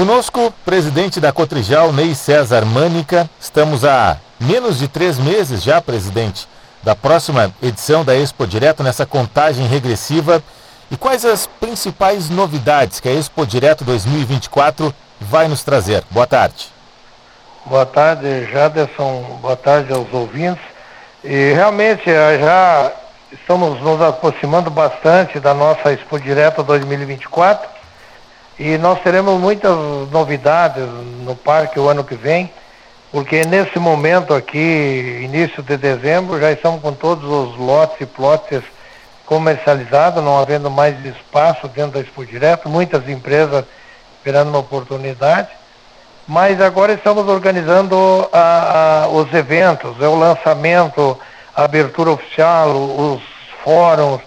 Conosco, presidente da Cotrijal, Ney César Mânica. Estamos há menos de três meses já, presidente, da próxima edição da Expo Direto, nessa contagem regressiva. E quais as principais novidades que a Expo Direto 2024 vai nos trazer? Boa tarde. Boa tarde, Jaderson. Boa tarde aos ouvintes. E realmente eh, já estamos nos aproximando bastante da nossa Expo Direto 2024 e nós teremos muitas novidades no parque o ano que vem, porque nesse momento aqui, início de dezembro, já estamos com todos os lotes e plotes comercializados, não havendo mais espaço dentro da Expo Direto, muitas empresas esperando uma oportunidade. Mas agora estamos organizando a, a, os eventos, é o lançamento, a abertura oficial, os fóruns,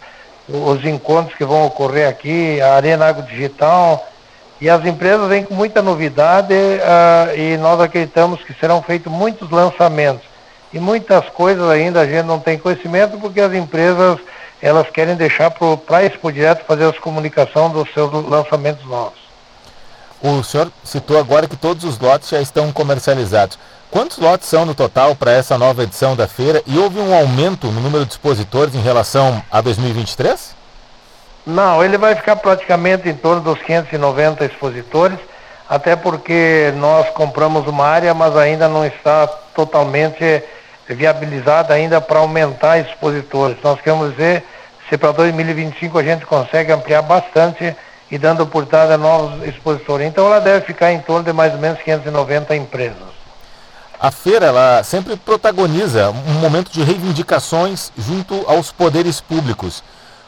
os encontros que vão ocorrer aqui, a Arena Água Digital, e as empresas vêm com muita novidade uh, e nós acreditamos que serão feitos muitos lançamentos. E muitas coisas ainda a gente não tem conhecimento porque as empresas elas querem deixar para a Expo Direto fazer as comunicações dos seus lançamentos novos. O senhor citou agora que todos os lotes já estão comercializados. Quantos lotes são no total para essa nova edição da feira e houve um aumento no número de expositores em relação a 2023? Não, ele vai ficar praticamente em torno dos 590 expositores, até porque nós compramos uma área, mas ainda não está totalmente viabilizada ainda para aumentar expositores. Nós queremos dizer se para 2025 a gente consegue ampliar bastante e dando oportunidade a novos expositores. Então ela deve ficar em torno de mais ou menos 590 empresas. A feira ela sempre protagoniza um momento de reivindicações junto aos poderes públicos.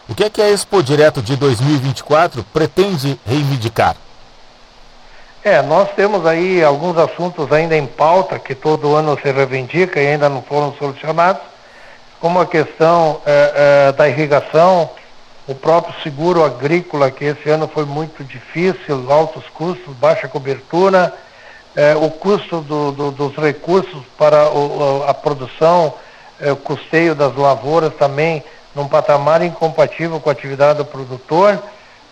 O que é que a Expo Direto de 2024 pretende reivindicar? É, nós temos aí alguns assuntos ainda em pauta que todo ano se reivindica e ainda não foram solucionados, como a questão é, é, da irrigação, o próprio seguro agrícola, que esse ano foi muito difícil, altos custos, baixa cobertura, é, o custo do, do, dos recursos para o, a produção, é, o custeio das lavouras também num patamar incompatível com a atividade do produtor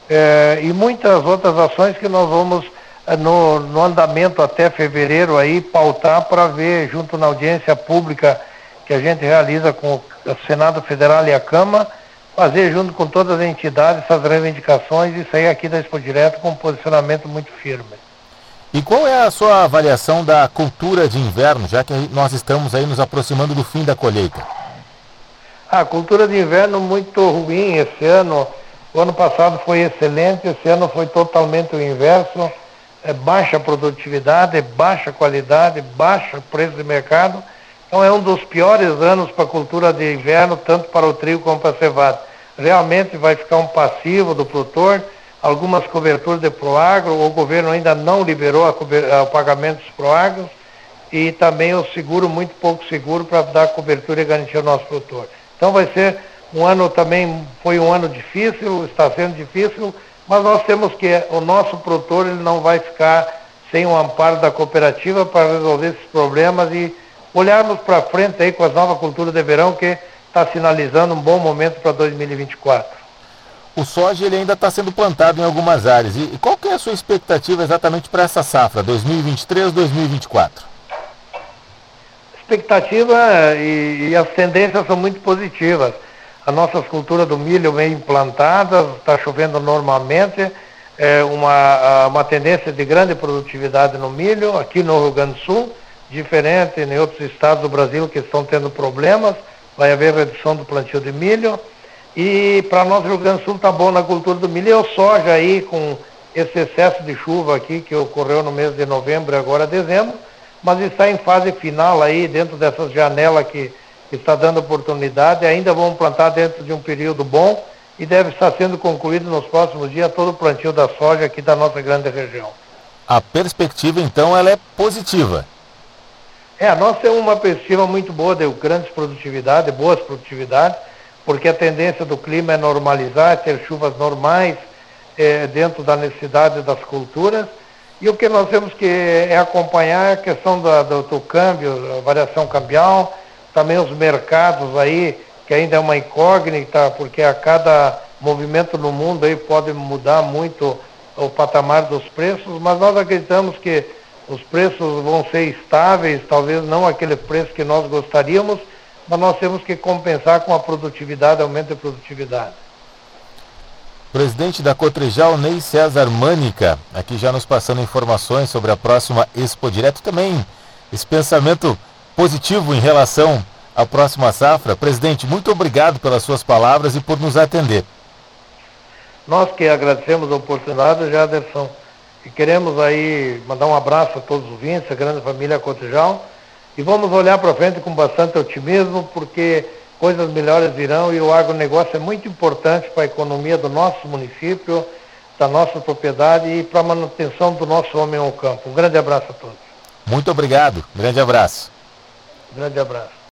eh, e muitas outras ações que nós vamos eh, no, no, andamento até fevereiro aí pautar para ver junto na audiência pública que a gente realiza com o Senado Federal e a Câmara, fazer junto com todas as entidades essas reivindicações e sair aqui da Expo Direto com um posicionamento muito firme. E qual é a sua avaliação da cultura de inverno, já que nós estamos aí nos aproximando do fim da colheita? A cultura de inverno muito ruim esse ano. O ano passado foi excelente, esse ano foi totalmente o inverso. É baixa produtividade, baixa qualidade, baixa preço de mercado. Então é um dos piores anos para a cultura de inverno, tanto para o trigo como para a cevada. Realmente vai ficar um passivo do produtor, algumas coberturas de proagro, o governo ainda não liberou o pagamento dos proagros e também o seguro, muito pouco seguro, para dar cobertura e garantir ao nosso produtor. Então vai ser um ano também, foi um ano difícil, está sendo difícil, mas nós temos que, o nosso produtor ele não vai ficar sem o amparo da cooperativa para resolver esses problemas e olharmos para frente aí com as novas culturas de verão que está sinalizando um bom momento para 2024. O soja ele ainda está sendo plantado em algumas áreas. E qual que é a sua expectativa exatamente para essa safra, 2023-2024? Expectativa e, e, as tendências são muito positivas. A nossa cultura do milho bem implantada, está chovendo normalmente, é uma, uma tendência de grande produtividade no milho, aqui no Rio Grande do Sul, diferente em outros estados do Brasil que estão tendo problemas, vai haver redução do plantio de milho. E para nós, Rio Grande do Sul, está bom na cultura do milho. E o soja aí, com esse excesso de chuva aqui que ocorreu no mês de novembro e agora dezembro, mas está em fase final aí, dentro dessas janelas que, que está dando oportunidade, ainda vamos plantar dentro de um período bom e deve estar sendo concluído nos próximos dias todo o plantio da soja aqui da nossa grande região. A perspectiva, então, ela é positiva. É, nós temos uma perspectiva muito boa de grandes produtividades, boas produtividades, porque a tendência do clima é normalizar, é ter chuvas normais é, dentro da necessidade das culturas e o que nós temos que é acompanhar a questão do, do, do câmbio, variação cambial, também os mercados aí, que ainda é uma incógnita, porque a cada movimento no mundo aí pode mudar muito o patamar dos preços, mas nós acreditamos que os preços vão ser estáveis, talvez não aquele preço que nós gostaríamos, mas nós temos que compensar com a produtividade, aumento de produtividade. Presidente da Cotrijal, Ney César Mânica, aqui já nos passando informações sobre a próxima Expo Direto, também esse pensamento positivo em relação à próxima safra. Presidente, muito obrigado pelas suas palavras e por nos atender. Nós que agradecemos a oportunidade, Jaderson, e queremos aí mandar um abraço a todos os ouvintes, a grande família Cotijal, e vamos olhar para frente com bastante otimismo, porque coisas melhores virão e o agronegócio é muito importante para a economia do nosso município, da nossa propriedade e para a manutenção do nosso homem ao campo. Um grande abraço a todos. Muito obrigado. Grande abraço. Grande abraço.